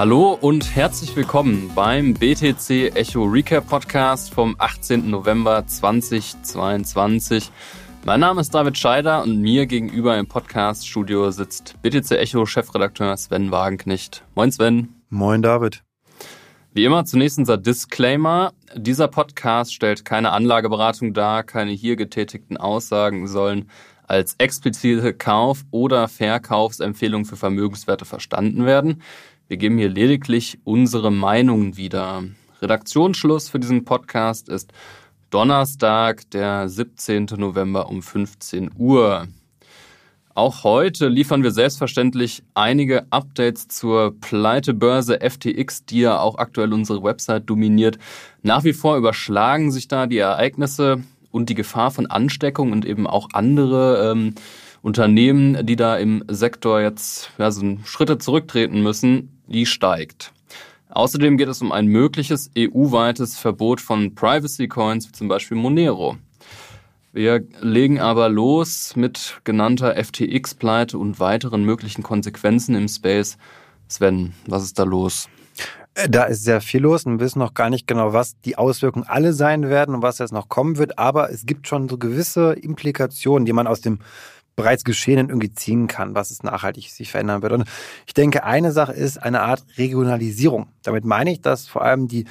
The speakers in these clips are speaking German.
Hallo und herzlich willkommen beim BTC Echo Recap Podcast vom 18. November 2022. Mein Name ist David Scheider und mir gegenüber im Podcast-Studio sitzt BTC Echo Chefredakteur Sven Wagenknecht. Moin Sven. Moin David. Wie immer zunächst unser Disclaimer. Dieser Podcast stellt keine Anlageberatung dar, keine hier getätigten Aussagen sollen als explizite Kauf- oder Verkaufsempfehlung für Vermögenswerte verstanden werden. Wir geben hier lediglich unsere Meinungen wieder. Redaktionsschluss für diesen Podcast ist Donnerstag, der 17. November um 15 Uhr. Auch heute liefern wir selbstverständlich einige Updates zur Pleitebörse FTX, die ja auch aktuell unsere Website dominiert. Nach wie vor überschlagen sich da die Ereignisse und die Gefahr von Ansteckung und eben auch andere ähm, Unternehmen, die da im Sektor jetzt ja, so Schritte zurücktreten müssen die steigt. Außerdem geht es um ein mögliches EU-weites Verbot von Privacy Coins, wie zum Beispiel Monero. Wir legen aber los mit genannter FTX-Pleite und weiteren möglichen Konsequenzen im Space. Sven, was ist da los? Äh, da ist sehr viel los und wir wissen noch gar nicht genau, was die Auswirkungen alle sein werden und was jetzt noch kommen wird. Aber es gibt schon so gewisse Implikationen, die man aus dem bereits Geschehenen irgendwie ziehen kann, was es nachhaltig sich verändern wird. Und ich denke, eine Sache ist eine Art Regionalisierung. Damit meine ich, dass vor allem die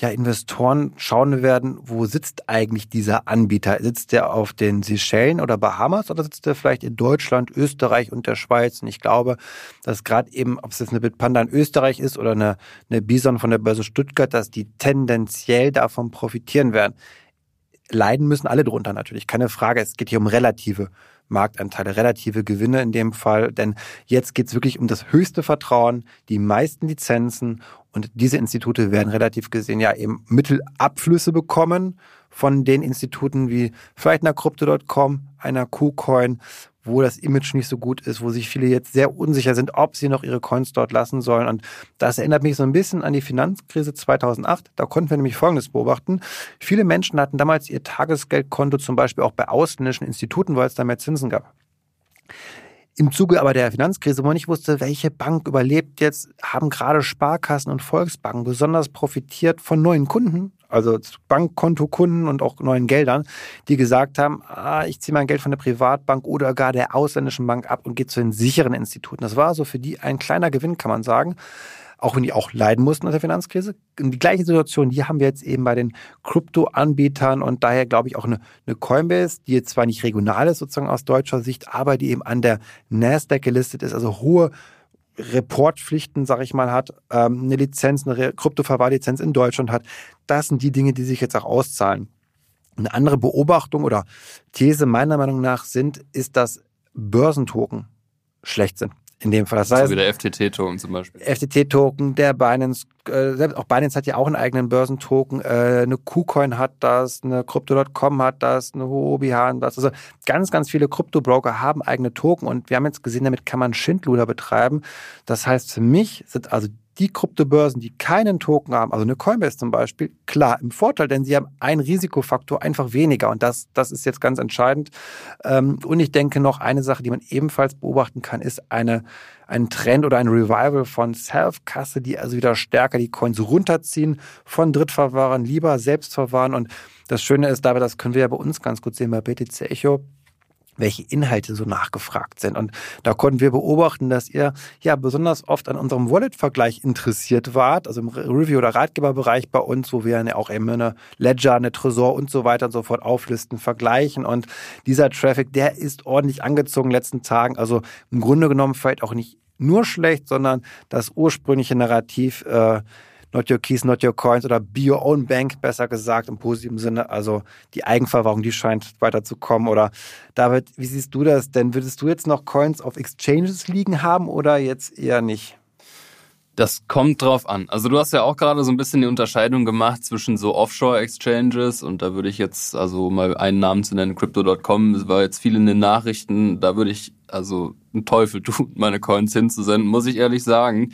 ja, Investoren schauen werden, wo sitzt eigentlich dieser Anbieter? Sitzt der auf den Seychellen oder Bahamas oder sitzt der vielleicht in Deutschland, Österreich und der Schweiz? Und ich glaube, dass gerade eben, ob es jetzt eine Bitpanda in Österreich ist oder eine, eine Bison von der Börse Stuttgart, dass die tendenziell davon profitieren werden. Leiden müssen alle drunter natürlich, keine Frage. Es geht hier um relative Marktanteile, relative Gewinne in dem Fall. Denn jetzt geht es wirklich um das höchste Vertrauen, die meisten Lizenzen und diese Institute werden relativ gesehen ja eben Mittelabflüsse bekommen von den Instituten wie vielleicht einer Crypto.com, einer KuCoin, wo das Image nicht so gut ist, wo sich viele jetzt sehr unsicher sind, ob sie noch ihre Coins dort lassen sollen. Und das erinnert mich so ein bisschen an die Finanzkrise 2008. Da konnten wir nämlich Folgendes beobachten. Viele Menschen hatten damals ihr Tagesgeldkonto zum Beispiel auch bei ausländischen Instituten, weil es da mehr Zinsen gab. Im Zuge aber der Finanzkrise, wo man nicht wusste, welche Bank überlebt jetzt, haben gerade Sparkassen und Volksbanken besonders profitiert von neuen Kunden, also Bankkontokunden und auch neuen Geldern, die gesagt haben, ah, ich ziehe mein Geld von der Privatbank oder gar der ausländischen Bank ab und gehe zu den sicheren Instituten. Das war so für die ein kleiner Gewinn, kann man sagen auch wenn die auch leiden mussten unter der Finanzkrise. Und die gleiche Situation, die haben wir jetzt eben bei den Krypto-Anbietern und daher glaube ich auch eine, eine Coinbase, die jetzt zwar nicht regional ist sozusagen aus deutscher Sicht, aber die eben an der Nasdaq gelistet ist, also hohe Reportpflichten, sag ich mal, hat, ähm, eine Lizenz, eine Kryptoverwahrlizenz in Deutschland hat. Das sind die Dinge, die sich jetzt auch auszahlen. Eine andere Beobachtung oder These meiner Meinung nach sind, ist, dass Börsentoken schlecht sind in dem Fall. Das heißt, so wie der FTT-Token zum Beispiel. FTT-Token, der Binance, äh, selbst auch Binance hat ja auch einen eigenen Börsentoken, äh, eine KuCoin hat das, eine Crypto.com hat das, eine Huobi hat das. Also ganz, ganz viele Krypto-Broker haben eigene Token und wir haben jetzt gesehen, damit kann man Schindluder betreiben. Das heißt, für mich sind also die Kryptobörsen, die keinen Token haben, also eine Coinbase zum Beispiel, klar im Vorteil, denn sie haben einen Risikofaktor einfach weniger. Und das, das ist jetzt ganz entscheidend. Ähm, und ich denke noch eine Sache, die man ebenfalls beobachten kann, ist eine, ein Trend oder ein Revival von Self-Kasse, die also wieder stärker die Coins runterziehen von Drittverwahrern, lieber selbst verwahren. Und das Schöne ist dabei, das können wir ja bei uns ganz gut sehen bei BTC Echo welche Inhalte so nachgefragt sind. Und da konnten wir beobachten, dass ihr ja besonders oft an unserem Wallet-Vergleich interessiert wart, also im Review- oder Ratgeberbereich bei uns, wo wir ja auch immer eine Ledger, eine Tresor und so weiter und so fort auflisten, vergleichen. Und dieser Traffic, der ist ordentlich angezogen in den letzten Tagen. Also im Grunde genommen vielleicht auch nicht nur schlecht, sondern das ursprüngliche Narrativ, äh, Not Your Keys, Not Your Coins oder Be Your Own Bank, besser gesagt im positiven Sinne. Also die Eigenverwahrung, die scheint weiterzukommen. Oder David, wie siehst du das denn? Würdest du jetzt noch Coins auf Exchanges liegen haben oder jetzt eher nicht? Das kommt drauf an. Also du hast ja auch gerade so ein bisschen die Unterscheidung gemacht zwischen so Offshore-Exchanges und da würde ich jetzt, also mal einen Namen zu nennen, Crypto.com, das war jetzt viel in den Nachrichten, da würde ich also einen Teufel tun, meine Coins hinzusenden, muss ich ehrlich sagen.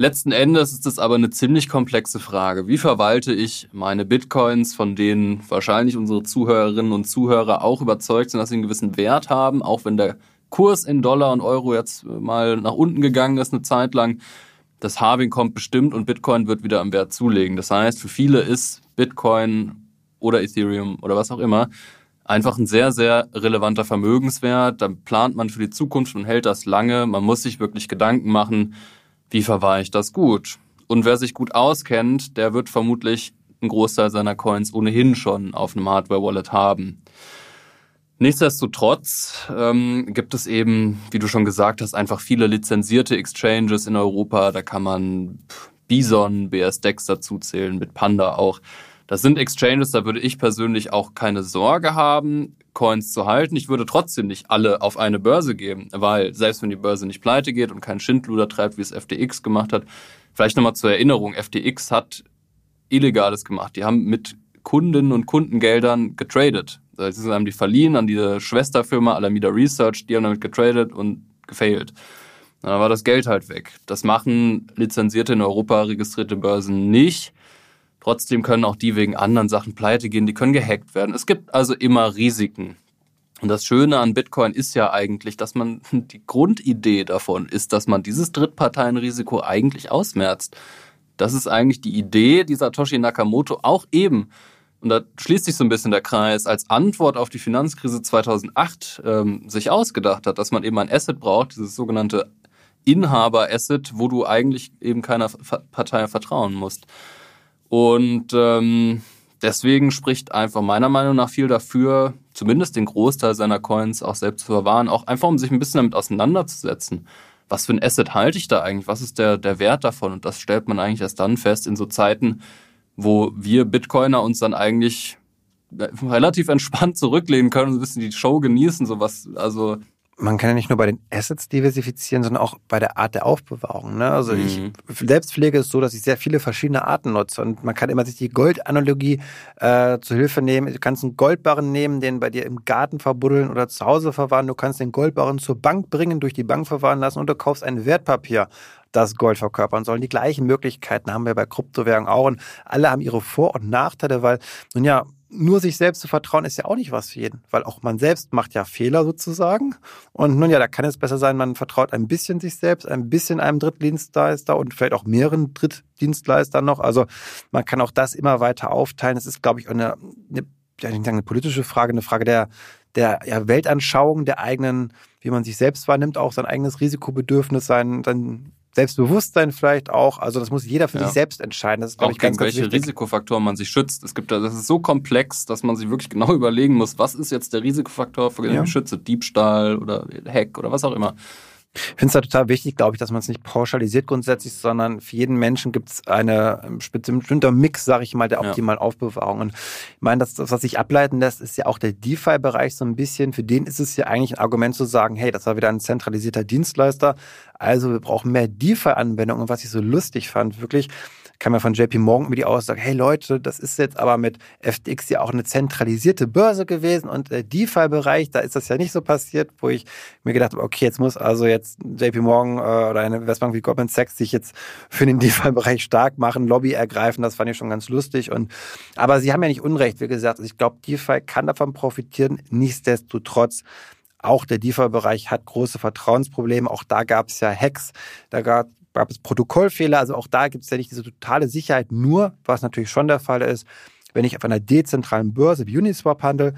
Letzten Endes ist es aber eine ziemlich komplexe Frage. Wie verwalte ich meine Bitcoins, von denen wahrscheinlich unsere Zuhörerinnen und Zuhörer auch überzeugt sind, dass sie einen gewissen Wert haben, auch wenn der Kurs in Dollar und Euro jetzt mal nach unten gegangen ist eine Zeit lang. das Halving kommt bestimmt und Bitcoin wird wieder am Wert zulegen. Das heißt, für viele ist Bitcoin oder Ethereum oder was auch immer einfach ein sehr, sehr relevanter Vermögenswert. Dann plant man für die Zukunft und hält das lange. Man muss sich wirklich Gedanken machen, wie verwahre ich das gut? Und wer sich gut auskennt, der wird vermutlich einen Großteil seiner Coins ohnehin schon auf einem Hardware-Wallet haben. Nichtsdestotrotz ähm, gibt es eben, wie du schon gesagt hast, einfach viele lizenzierte Exchanges in Europa. Da kann man Bison, BSDEX dazu zählen, mit Panda auch. Das sind Exchanges, da würde ich persönlich auch keine Sorge haben, Coins zu halten. Ich würde trotzdem nicht alle auf eine Börse geben, weil selbst wenn die Börse nicht pleite geht und keinen Schindluder treibt, wie es FTX gemacht hat, vielleicht nochmal zur Erinnerung, FTX hat Illegales gemacht. Die haben mit Kundinnen und Kundengeldern getradet. Sie haben die verliehen an diese Schwesterfirma Alameda Research, die haben damit getradet und gefailt. Dann war das Geld halt weg. Das machen lizenzierte in Europa registrierte Börsen nicht. Trotzdem können auch die wegen anderen Sachen pleite gehen, die können gehackt werden. Es gibt also immer Risiken. Und das Schöne an Bitcoin ist ja eigentlich, dass man die Grundidee davon ist, dass man dieses Drittparteienrisiko eigentlich ausmerzt. Das ist eigentlich die Idee, die Satoshi Nakamoto auch eben, und da schließt sich so ein bisschen der Kreis, als Antwort auf die Finanzkrise 2008 ähm, sich ausgedacht hat, dass man eben ein Asset braucht, dieses sogenannte Inhaber-Asset, wo du eigentlich eben keiner Partei vertrauen musst. Und ähm, deswegen spricht einfach meiner Meinung nach viel dafür, zumindest den Großteil seiner Coins auch selbst zu verwahren, auch einfach um sich ein bisschen damit auseinanderzusetzen. Was für ein Asset halte ich da eigentlich? Was ist der, der Wert davon? Und das stellt man eigentlich erst dann fest in so Zeiten, wo wir Bitcoiner uns dann eigentlich äh, relativ entspannt zurücklehnen können und ein bisschen die Show genießen, sowas, also man kann ja nicht nur bei den Assets diversifizieren, sondern auch bei der Art der Aufbewahrung. Ne? Also mhm. ich Selbstpflege ist so, dass ich sehr viele verschiedene Arten nutze und man kann immer sich die Goldanalogie äh, zu Hilfe nehmen. Du kannst einen Goldbarren nehmen, den bei dir im Garten verbuddeln oder zu Hause verwahren. Du kannst den Goldbarren zur Bank bringen, durch die Bank verwahren lassen und du kaufst ein Wertpapier das Gold verkörpern sollen. Die gleichen Möglichkeiten haben wir bei Kryptowährungen auch und alle haben ihre Vor- und Nachteile, weil, nun ja, nur sich selbst zu vertrauen ist ja auch nicht was für jeden, weil auch man selbst macht ja Fehler sozusagen. Und nun ja, da kann es besser sein, man vertraut ein bisschen sich selbst, ein bisschen einem Drittdienstleister und vielleicht auch mehreren Drittdienstleistern noch. Also man kann auch das immer weiter aufteilen. Es ist, glaube ich, eine, eine, ja, sagen eine politische Frage, eine Frage der, der ja, Weltanschauung, der eigenen, wie man sich selbst wahrnimmt, auch sein eigenes Risikobedürfnis, sein, sein Selbstbewusstsein vielleicht auch. Also das muss jeder für ja. sich selbst entscheiden. Das ist, glaube ich, ganz, ganz welche wichtig. Risikofaktoren man sich schützt. Es gibt, das ist so komplex, dass man sich wirklich genau überlegen muss, was ist jetzt der Risikofaktor, für den ja. ich schütze? Diebstahl oder Hack oder was auch immer. Ich finde es da total wichtig, glaube ich, dass man es nicht pauschalisiert grundsätzlich, sondern für jeden Menschen gibt es eine ähm, bestimmter Mix, sage ich mal, der optimalen ja. Aufbewahrung. Und ich meine, das, das, was sich ableiten lässt, ist ja auch der DeFi-Bereich so ein bisschen. Für den ist es ja eigentlich ein Argument zu sagen, hey, das war wieder ein zentralisierter Dienstleister. Also wir brauchen mehr DeFi-Anwendungen. Und was ich so lustig fand, wirklich, kam ja von JP Morgan über die Aussage, hey Leute, das ist jetzt aber mit FTX ja auch eine zentralisierte Börse gewesen und der DeFi-Bereich, da ist das ja nicht so passiert, wo ich mir gedacht habe, okay, jetzt muss also jetzt JP Morgan äh, oder eine Investbank wie Goldman Sachs sich jetzt für den DeFi-Bereich stark machen, Lobby ergreifen, das fand ich schon ganz lustig und aber sie haben ja nicht Unrecht, wie gesagt, also ich glaube, DeFi kann davon profitieren, nichtsdestotrotz auch der DeFi-Bereich hat große Vertrauensprobleme. Auch da gab es ja Hacks, da gab, gab es Protokollfehler. Also auch da gibt es ja nicht diese totale Sicherheit. Nur, was natürlich schon der Fall ist, wenn ich auf einer dezentralen Börse wie Uniswap handle,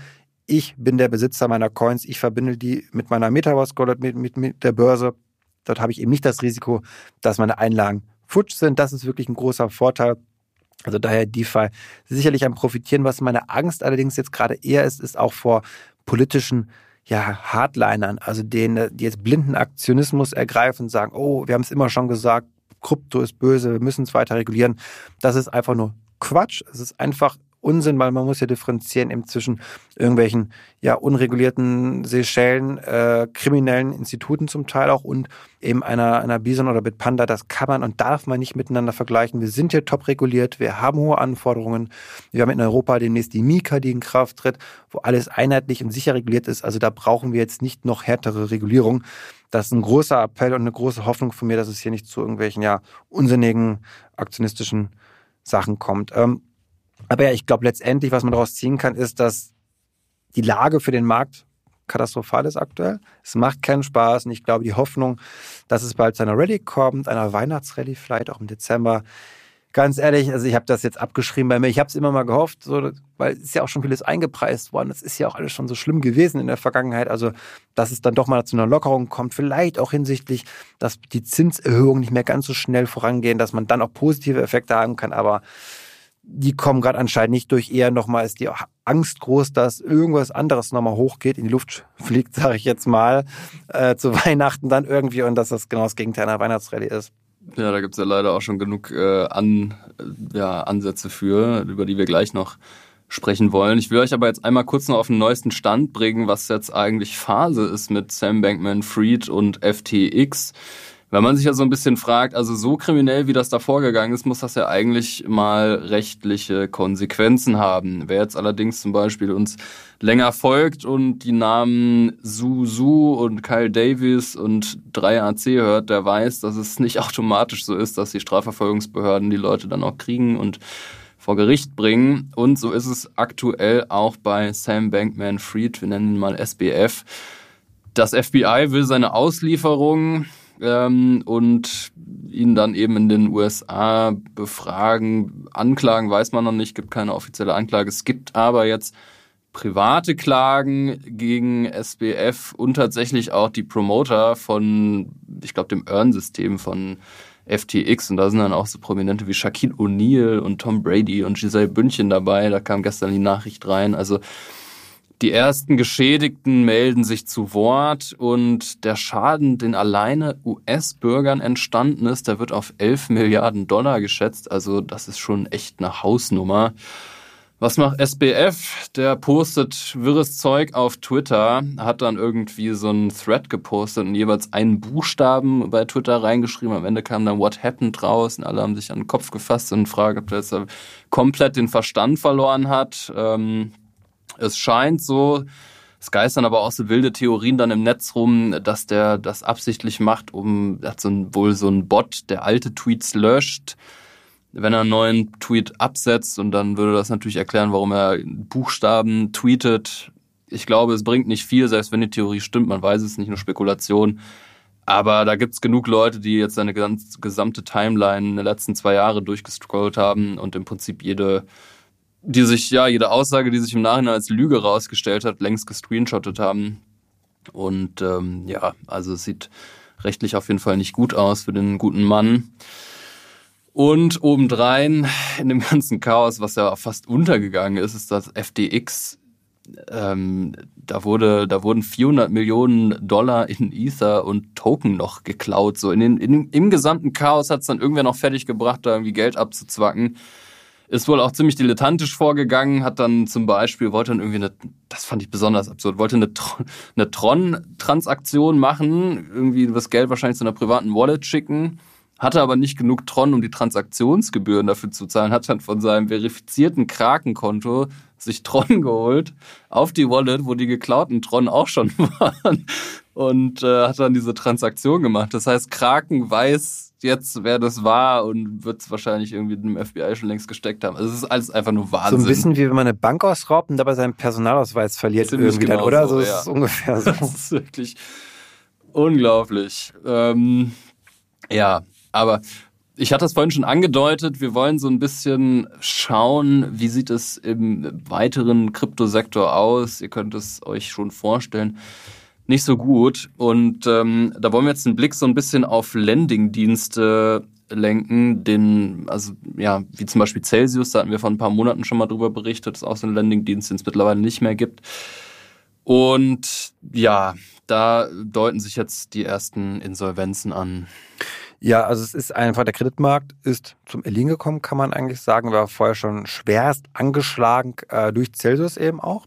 ich bin der Besitzer meiner Coins, ich verbinde die mit meiner Metaverse Wallet, mit, mit, mit der Börse. Dort habe ich eben nicht das Risiko, dass meine Einlagen futsch sind. Das ist wirklich ein großer Vorteil. Also daher DeFi sicherlich am Profitieren. Was meine Angst allerdings jetzt gerade eher ist, ist auch vor politischen ja, Hardlinern, also denen, die jetzt blinden Aktionismus ergreifen, sagen, oh, wir haben es immer schon gesagt, Krypto ist böse, wir müssen es weiter regulieren. Das ist einfach nur Quatsch. Es ist einfach Unsinn, weil man muss ja differenzieren eben zwischen irgendwelchen ja unregulierten Seychellen, äh, kriminellen Instituten zum Teil auch und eben einer, einer Bison oder Bitpanda. Das kann man und darf man nicht miteinander vergleichen. Wir sind hier top reguliert, wir haben hohe Anforderungen. Wir haben in Europa demnächst die Mika, die in Kraft tritt, wo alles einheitlich und sicher reguliert ist. Also da brauchen wir jetzt nicht noch härtere Regulierung. Das ist ein großer Appell und eine große Hoffnung von mir, dass es hier nicht zu irgendwelchen ja unsinnigen aktionistischen Sachen kommt. Ähm, aber ja, ich glaube letztendlich, was man daraus ziehen kann, ist, dass die Lage für den Markt katastrophal ist aktuell. Es macht keinen Spaß und ich glaube, die Hoffnung, dass es bald zu einer Rallye kommt, einer Weihnachtsrallye vielleicht auch im Dezember, ganz ehrlich, also ich habe das jetzt abgeschrieben bei mir. Ich habe es immer mal gehofft, so, weil es ist ja auch schon vieles eingepreist worden. Es ist ja auch alles schon so schlimm gewesen in der Vergangenheit. Also, dass es dann doch mal zu einer Lockerung kommt, vielleicht auch hinsichtlich, dass die Zinserhöhungen nicht mehr ganz so schnell vorangehen, dass man dann auch positive Effekte haben kann. Aber die kommen gerade anscheinend nicht durch. Eher nochmal ist die Angst groß, dass irgendwas anderes nochmal hochgeht, in die Luft fliegt, sage ich jetzt mal, äh, zu Weihnachten dann irgendwie und dass das genau das Gegenteil einer Weihnachtsrallye ist. Ja, da gibt's ja leider auch schon genug äh, An, ja, Ansätze für, über die wir gleich noch sprechen wollen. Ich will euch aber jetzt einmal kurz noch auf den neuesten Stand bringen, was jetzt eigentlich Phase ist mit Sam Bankman Fried und FTX. Wenn man sich ja so ein bisschen fragt, also so kriminell wie das da vorgegangen ist, muss das ja eigentlich mal rechtliche Konsequenzen haben. Wer jetzt allerdings zum Beispiel uns länger folgt und die Namen Su und Kyle Davis und 3AC hört, der weiß, dass es nicht automatisch so ist, dass die Strafverfolgungsbehörden die Leute dann auch kriegen und vor Gericht bringen. Und so ist es aktuell auch bei Sam Bankman Fried, wir nennen ihn mal SBF. Das FBI will seine Auslieferung ähm, und ihn dann eben in den USA befragen. Anklagen weiß man noch nicht, gibt keine offizielle Anklage. Es gibt aber jetzt private Klagen gegen SBF und tatsächlich auch die Promoter von, ich glaube, dem Earn-System von FTX. Und da sind dann auch so Prominente wie Shaquille O'Neal und Tom Brady und Giselle Bündchen dabei. Da kam gestern die Nachricht rein. Also die ersten Geschädigten melden sich zu Wort und der Schaden, den alleine US-Bürgern entstanden ist, der wird auf 11 Milliarden Dollar geschätzt. Also das ist schon echt eine Hausnummer. Was macht SBF? Der postet wirres Zeug auf Twitter, hat dann irgendwie so einen Thread gepostet und jeweils einen Buchstaben bei Twitter reingeschrieben. Am Ende kam dann What happened raus und alle haben sich an den Kopf gefasst und fragen, ob der jetzt komplett den Verstand verloren hat. Ähm, es scheint so, es geistern aber auch so wilde Theorien dann im Netz rum, dass der das absichtlich macht, um, er hat so ein, wohl so ein Bot, der alte Tweets löscht, wenn er einen neuen Tweet absetzt und dann würde das natürlich erklären, warum er Buchstaben tweetet. Ich glaube, es bringt nicht viel, selbst wenn die Theorie stimmt, man weiß es nicht, nur Spekulation. Aber da gibt's genug Leute, die jetzt seine gesamte Timeline in den letzten zwei Jahre durchgescrollt haben und im Prinzip jede die sich, ja, jede Aussage, die sich im Nachhinein als Lüge rausgestellt hat, längst gescreenshottet haben. Und ähm, ja, also es sieht rechtlich auf jeden Fall nicht gut aus für den guten Mann. Und obendrein in dem ganzen Chaos, was ja fast untergegangen ist, ist das FDX. Ähm, da wurde, da wurden 400 Millionen Dollar in Ether und Token noch geklaut. So in den, in, im gesamten Chaos hat es dann irgendwer noch fertig gebracht, da irgendwie Geld abzuzwacken ist wohl auch ziemlich dilettantisch vorgegangen, hat dann zum Beispiel, wollte dann irgendwie eine, das fand ich besonders absurd, wollte eine, eine Tron-Transaktion machen, irgendwie das Geld wahrscheinlich zu einer privaten Wallet schicken, hatte aber nicht genug Tron, um die Transaktionsgebühren dafür zu zahlen, hat dann von seinem verifizierten Krakenkonto sich Tron geholt auf die Wallet, wo die geklauten Tron auch schon waren und äh, hat dann diese Transaktion gemacht. Das heißt, Kraken weiß jetzt, wer das war und wird es wahrscheinlich irgendwie dem FBI schon längst gesteckt haben. Also es ist alles einfach nur Wahnsinn. So ein bisschen wie wenn man eine Bank ausraubt und dabei seinen Personalausweis verliert Ziemlich irgendwie genau dann, oder? So, so ja. ist ungefähr so. Das ist wirklich unglaublich. Ähm, ja, aber ich hatte es vorhin schon angedeutet, wir wollen so ein bisschen schauen, wie sieht es im weiteren Kryptosektor aus. Ihr könnt es euch schon vorstellen nicht so gut. Und ähm, da wollen wir jetzt einen Blick so ein bisschen auf Landing-Dienste lenken, den, also ja, wie zum Beispiel Celsius, da hatten wir vor ein paar Monaten schon mal drüber berichtet, ist auch so ein Landing-Dienst, den es mittlerweile nicht mehr gibt. Und ja, da deuten sich jetzt die ersten Insolvenzen an. Ja, also es ist einfach, der Kreditmarkt ist zum Erliegen gekommen, kann man eigentlich sagen. War vorher schon schwerst angeschlagen äh, durch Celsius eben auch.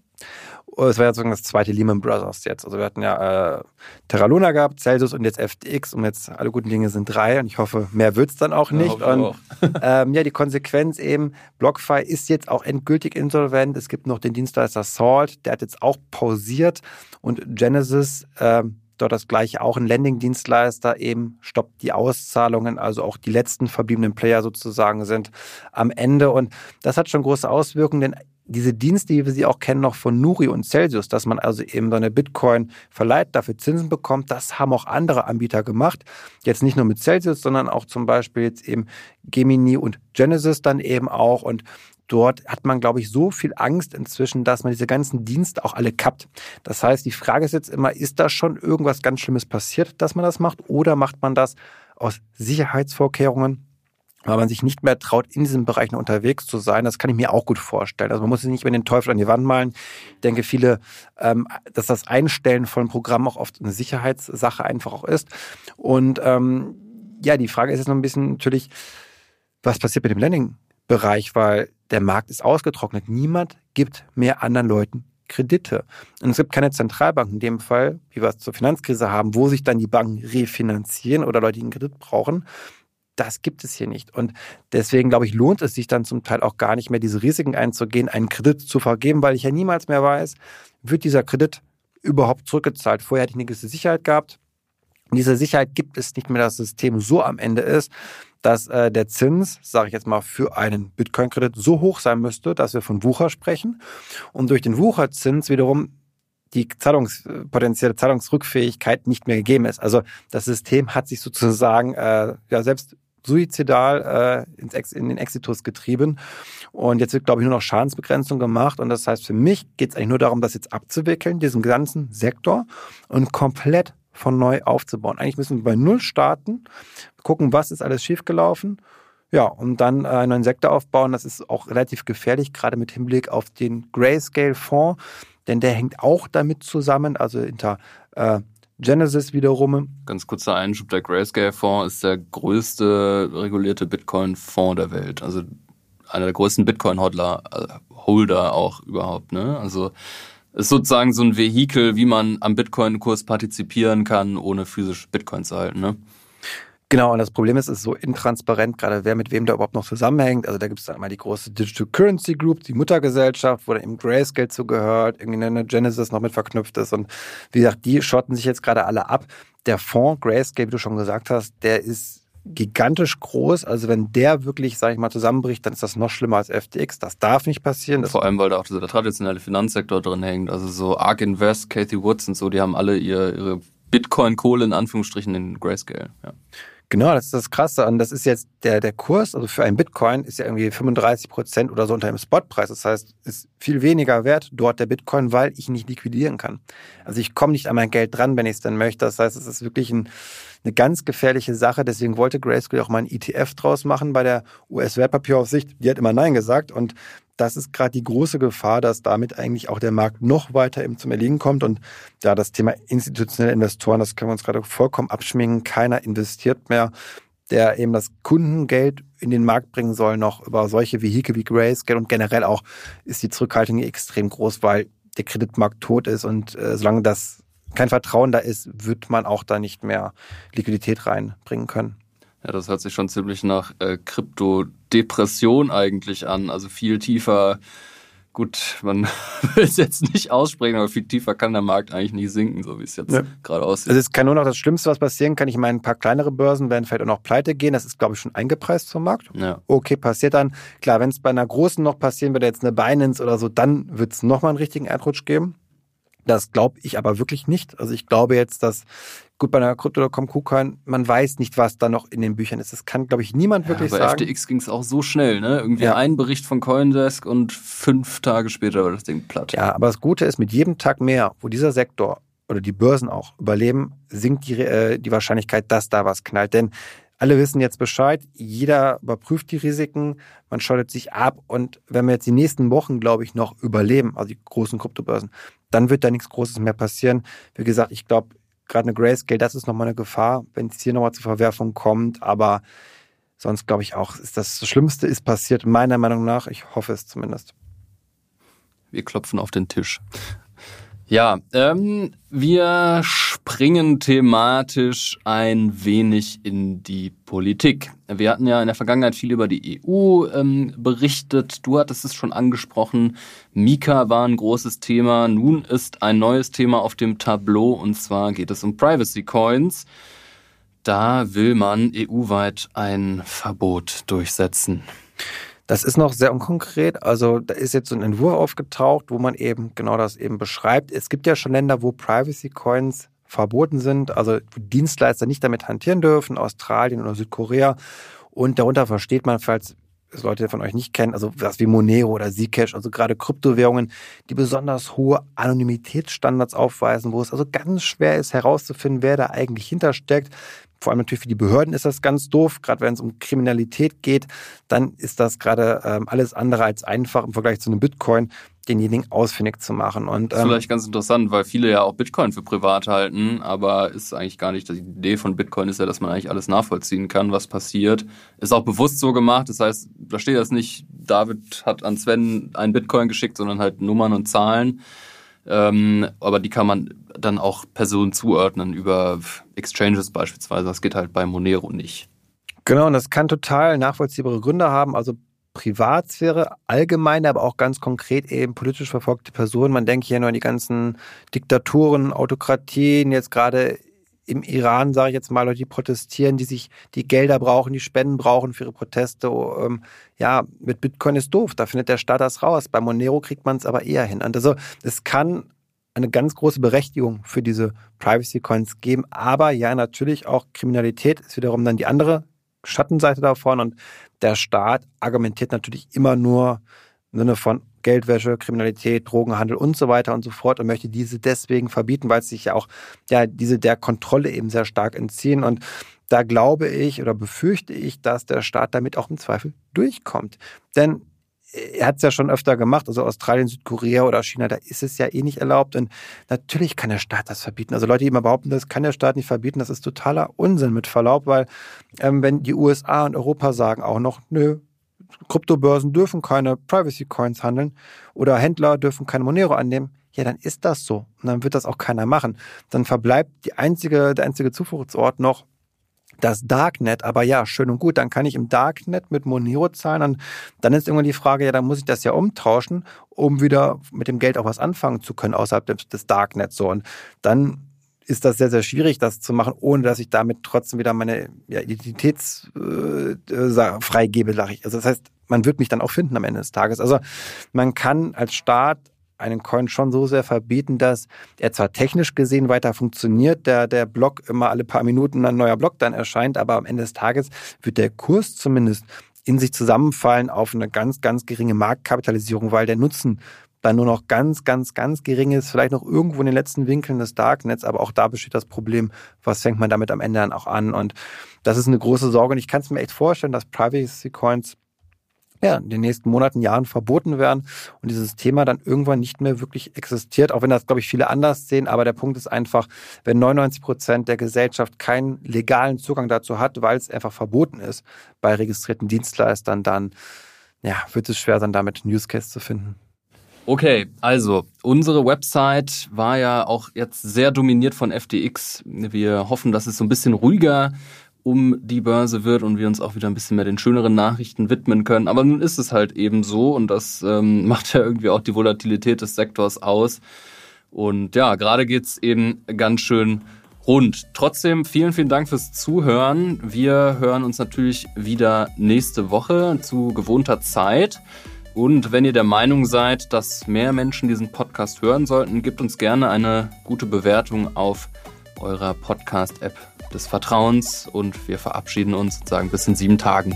Es war ja sozusagen das zweite Lehman Brothers jetzt. Also wir hatten ja äh, Terra Luna gehabt, Celsius und jetzt FTX und jetzt alle guten Dinge sind drei und ich hoffe, mehr wird's dann auch nicht. Ja, und auch. ähm, ja, die Konsequenz eben, BlockFi ist jetzt auch endgültig insolvent. Es gibt noch den Dienstleister Salt, der hat jetzt auch pausiert und Genesis ähm, dort das gleiche auch ein Landing-Dienstleister eben stoppt die Auszahlungen, also auch die letzten verbliebenen Player sozusagen sind am Ende und das hat schon große Auswirkungen, denn diese Dienste, wie wir sie auch kennen, noch von Nuri und Celsius, dass man also eben so eine Bitcoin verleiht, dafür Zinsen bekommt, das haben auch andere Anbieter gemacht. Jetzt nicht nur mit Celsius, sondern auch zum Beispiel jetzt eben Gemini und Genesis dann eben auch. Und dort hat man, glaube ich, so viel Angst inzwischen, dass man diese ganzen Dienste auch alle kappt. Das heißt, die Frage ist jetzt immer, ist da schon irgendwas ganz Schlimmes passiert, dass man das macht? Oder macht man das aus Sicherheitsvorkehrungen? Weil man sich nicht mehr traut, in diesen Bereichen unterwegs zu sein. Das kann ich mir auch gut vorstellen. Also man muss sich nicht mehr den Teufel an die Wand malen. Ich denke, viele, ähm, dass das Einstellen von Programmen auch oft eine Sicherheitssache einfach auch ist. Und ähm, ja, die Frage ist jetzt noch ein bisschen natürlich, was passiert mit dem Landing? Bereich, weil der Markt ist ausgetrocknet. Niemand gibt mehr anderen Leuten Kredite. Und es gibt keine Zentralbank in dem Fall, wie wir es zur Finanzkrise haben, wo sich dann die Banken refinanzieren oder Leute, die einen Kredit brauchen. Das gibt es hier nicht. Und deswegen, glaube ich, lohnt es sich dann zum Teil auch gar nicht mehr, diese Risiken einzugehen, einen Kredit zu vergeben, weil ich ja niemals mehr weiß, wird dieser Kredit überhaupt zurückgezahlt. Vorher hatte ich eine gewisse Sicherheit gehabt. Und diese Sicherheit gibt es nicht mehr, dass das System so am Ende ist, dass äh, der Zins, sage ich jetzt mal, für einen Bitcoin-Kredit so hoch sein müsste, dass wir von Wucher sprechen. Und durch den Wucherzins wiederum die Zahlungs, potenzielle Zahlungsrückfähigkeit nicht mehr gegeben ist. Also das System hat sich sozusagen äh, ja selbst suizidal äh, ins Ex, in den Exitus getrieben. Und jetzt wird, glaube ich, nur noch Schadensbegrenzung gemacht. Und das heißt, für mich geht es eigentlich nur darum, das jetzt abzuwickeln, diesen ganzen Sektor und komplett von neu aufzubauen. Eigentlich müssen wir bei Null starten, gucken, was ist alles schiefgelaufen. Ja, und dann äh, einen neuen Sektor aufbauen. Das ist auch relativ gefährlich, gerade mit Hinblick auf den Grayscale-Fonds, denn der hängt auch damit zusammen, also hinter äh, Genesis wiederum. Ganz kurzer Einschub, der Grayscale-Fonds ist der größte regulierte Bitcoin-Fonds der Welt. Also einer der größten Bitcoin-Holder Holder auch überhaupt. Ne? Also ist sozusagen so ein Vehikel, wie man am Bitcoin-Kurs partizipieren kann, ohne physisch Bitcoin zu halten. Ne? Genau, und das Problem ist, es ist so intransparent, gerade wer mit wem da überhaupt noch zusammenhängt. Also da gibt es dann einmal die große Digital Currency Group, die Muttergesellschaft, wo dann eben Grayscale zugehört, irgendwie eine Genesis noch mit verknüpft ist. Und wie gesagt, die schotten sich jetzt gerade alle ab. Der Fonds Grayscale, wie du schon gesagt hast, der ist gigantisch groß. Also wenn der wirklich, sage ich mal, zusammenbricht, dann ist das noch schlimmer als FTX. Das darf nicht passieren. Vor allem, weil da auch dieser traditionelle Finanzsektor drin hängt. Also so Ark Invest, Cathy Woods und so, die haben alle ihre, ihre Bitcoin-Kohle in Anführungsstrichen in Grayscale. Ja. Genau, das ist das Krasse. Und das ist jetzt der, der Kurs, also für einen Bitcoin ist ja irgendwie 35 Prozent oder so unter dem Spotpreis. Das heißt, ist viel weniger wert dort der Bitcoin, weil ich nicht liquidieren kann. Also ich komme nicht an mein Geld dran, wenn ich es dann möchte. Das heißt, es ist wirklich ein, eine ganz gefährliche Sache. Deswegen wollte Grayscale auch mal ein ETF draus machen bei der US-Wertpapieraufsicht. Die hat immer Nein gesagt. Und das ist gerade die große Gefahr, dass damit eigentlich auch der Markt noch weiter zum Erliegen kommt. Und ja, das Thema institutionelle Investoren, das können wir uns gerade vollkommen abschminken. Keiner investiert mehr, der eben das Kundengeld in den Markt bringen soll, noch über solche Vehikel wie Grayscale. Und generell auch ist die Zurückhaltung extrem groß, weil der Kreditmarkt tot ist. Und äh, solange das kein Vertrauen da ist, wird man auch da nicht mehr Liquidität reinbringen können. Ja, das hört sich schon ziemlich nach äh, Kryptodepression eigentlich an. Also viel tiefer, gut, man will es jetzt nicht aussprechen, aber viel tiefer kann der Markt eigentlich nicht sinken, so wie es jetzt ja. gerade aussieht. Also es kann nur noch das Schlimmste, was passieren kann. Ich meine, ein paar kleinere Börsen werden vielleicht auch noch pleite gehen. Das ist, glaube ich, schon eingepreist vom Markt. Ja. Okay, passiert dann. Klar, wenn es bei einer großen noch passieren würde, jetzt eine Binance oder so, dann wird es nochmal einen richtigen Erdrutsch geben. Das glaube ich aber wirklich nicht. Also ich glaube jetzt, dass gut bei einer Crypto.com KuCoin, man weiß nicht, was da noch in den Büchern ist. Das kann, glaube ich, niemand wirklich ja, bei sagen. Bei FTX ging es auch so schnell, ne? Irgendwie ja. ein Bericht von Coindesk und fünf Tage später war das Ding platt. Ja, aber das Gute ist, mit jedem Tag mehr, wo dieser Sektor oder die Börsen auch überleben, sinkt die, äh, die Wahrscheinlichkeit, dass da was knallt. Denn alle wissen jetzt Bescheid, jeder überprüft die Risiken, man schottet sich ab und wenn wir jetzt die nächsten Wochen, glaube ich, noch überleben, also die großen Kryptobörsen, dann wird da nichts Großes mehr passieren. Wie gesagt, ich glaube, gerade eine Grayscale, das ist nochmal eine Gefahr, wenn es hier nochmal zur Verwerfung kommt, aber sonst glaube ich auch, ist das, das Schlimmste ist passiert, meiner Meinung nach. Ich hoffe es zumindest. Wir klopfen auf den Tisch. Ja, ähm, wir springen thematisch ein wenig in die Politik. Wir hatten ja in der Vergangenheit viel über die EU ähm, berichtet. Du hattest es schon angesprochen. Mika war ein großes Thema. Nun ist ein neues Thema auf dem Tableau und zwar geht es um Privacy Coins. Da will man EU-weit ein Verbot durchsetzen. Das ist noch sehr unkonkret. Also da ist jetzt so ein Entwurf aufgetaucht, wo man eben genau das eben beschreibt. Es gibt ja schon Länder, wo Privacy Coins verboten sind, also Dienstleister nicht damit hantieren dürfen, Australien oder Südkorea. Und darunter versteht man, falls es Leute von euch nicht kennen, also was wie Monero oder Zcash, also gerade Kryptowährungen, die besonders hohe Anonymitätsstandards aufweisen, wo es also ganz schwer ist herauszufinden, wer da eigentlich hintersteckt. Vor allem natürlich für die Behörden ist das ganz doof. Gerade wenn es um Kriminalität geht, dann ist das gerade ähm, alles andere als einfach im Vergleich zu einem Bitcoin, denjenigen ausfindig zu machen. Und, ähm, das ist vielleicht ganz interessant, weil viele ja auch Bitcoin für privat halten, aber ist eigentlich gar nicht, die Idee von Bitcoin ist ja, dass man eigentlich alles nachvollziehen kann, was passiert. Ist auch bewusst so gemacht, das heißt, da steht das nicht, David hat an Sven einen Bitcoin geschickt, sondern halt Nummern und Zahlen. Ähm, aber die kann man dann auch Personen zuordnen über Exchanges beispielsweise. Das geht halt bei Monero nicht. Genau, und das kann total nachvollziehbare Gründe haben. Also Privatsphäre allgemein, aber auch ganz konkret eben politisch verfolgte Personen. Man denkt hier nur an die ganzen Diktaturen, Autokratien, jetzt gerade im Iran, sage ich jetzt mal, Leute, die protestieren, die sich die Gelder brauchen, die Spenden brauchen für ihre Proteste. Ähm, ja, mit Bitcoin ist doof, da findet der Staat das raus. Bei Monero kriegt man es aber eher hin. Also es kann eine ganz große Berechtigung für diese Privacy Coins geben, aber ja, natürlich auch Kriminalität ist wiederum dann die andere Schattenseite davon und der Staat argumentiert natürlich immer nur im Sinne von Geldwäsche, Kriminalität, Drogenhandel und so weiter und so fort und möchte diese deswegen verbieten, weil es sich ja auch ja diese der Kontrolle eben sehr stark entziehen und da glaube ich oder befürchte ich, dass der Staat damit auch im Zweifel durchkommt. Denn er hat es ja schon öfter gemacht, also Australien, Südkorea oder China, da ist es ja eh nicht erlaubt. Und natürlich kann der Staat das verbieten. Also Leute, die immer behaupten, das kann der Staat nicht verbieten, das ist totaler Unsinn mit Verlaub, weil ähm, wenn die USA und Europa sagen auch noch, nö, Kryptobörsen dürfen keine Privacy Coins handeln oder Händler dürfen keine Monero annehmen, ja, dann ist das so. Und dann wird das auch keiner machen. Dann verbleibt die einzige, der einzige Zufluchtsort noch das Darknet, aber ja, schön und gut, dann kann ich im Darknet mit Monero zahlen und dann ist irgendwann die Frage, ja, dann muss ich das ja umtauschen, um wieder mit dem Geld auch was anfangen zu können außerhalb des Darknets so und dann ist das sehr, sehr schwierig, das zu machen, ohne dass ich damit trotzdem wieder meine ja, Identität äh, freigebe, sage ich. Also das heißt, man wird mich dann auch finden am Ende des Tages. Also man kann als Staat einen Coin schon so sehr verbieten, dass er zwar technisch gesehen weiter funktioniert, der, der Block immer alle paar Minuten ein neuer Block dann erscheint, aber am Ende des Tages wird der Kurs zumindest in sich zusammenfallen auf eine ganz, ganz geringe Marktkapitalisierung, weil der Nutzen dann nur noch ganz, ganz, ganz gering ist, vielleicht noch irgendwo in den letzten Winkeln des Darknets, aber auch da besteht das Problem, was fängt man damit am Ende dann auch an? Und das ist eine große Sorge und ich kann es mir echt vorstellen, dass Privacy Coins ja, in den nächsten Monaten, Jahren verboten werden und dieses Thema dann irgendwann nicht mehr wirklich existiert, auch wenn das, glaube ich, viele anders sehen. Aber der Punkt ist einfach, wenn 99 Prozent der Gesellschaft keinen legalen Zugang dazu hat, weil es einfach verboten ist bei registrierten Dienstleistern, dann ja, wird es schwer sein, damit Use Case zu finden. Okay, also unsere Website war ja auch jetzt sehr dominiert von FTX. Wir hoffen, dass es so ein bisschen ruhiger um die Börse wird und wir uns auch wieder ein bisschen mehr den schöneren Nachrichten widmen können. Aber nun ist es halt eben so und das ähm, macht ja irgendwie auch die Volatilität des Sektors aus. Und ja, gerade geht's eben ganz schön rund. Trotzdem vielen, vielen Dank fürs Zuhören. Wir hören uns natürlich wieder nächste Woche zu gewohnter Zeit. Und wenn ihr der Meinung seid, dass mehr Menschen diesen Podcast hören sollten, gebt uns gerne eine gute Bewertung auf eurer Podcast-App des Vertrauens und wir verabschieden uns und sagen bis in sieben Tagen.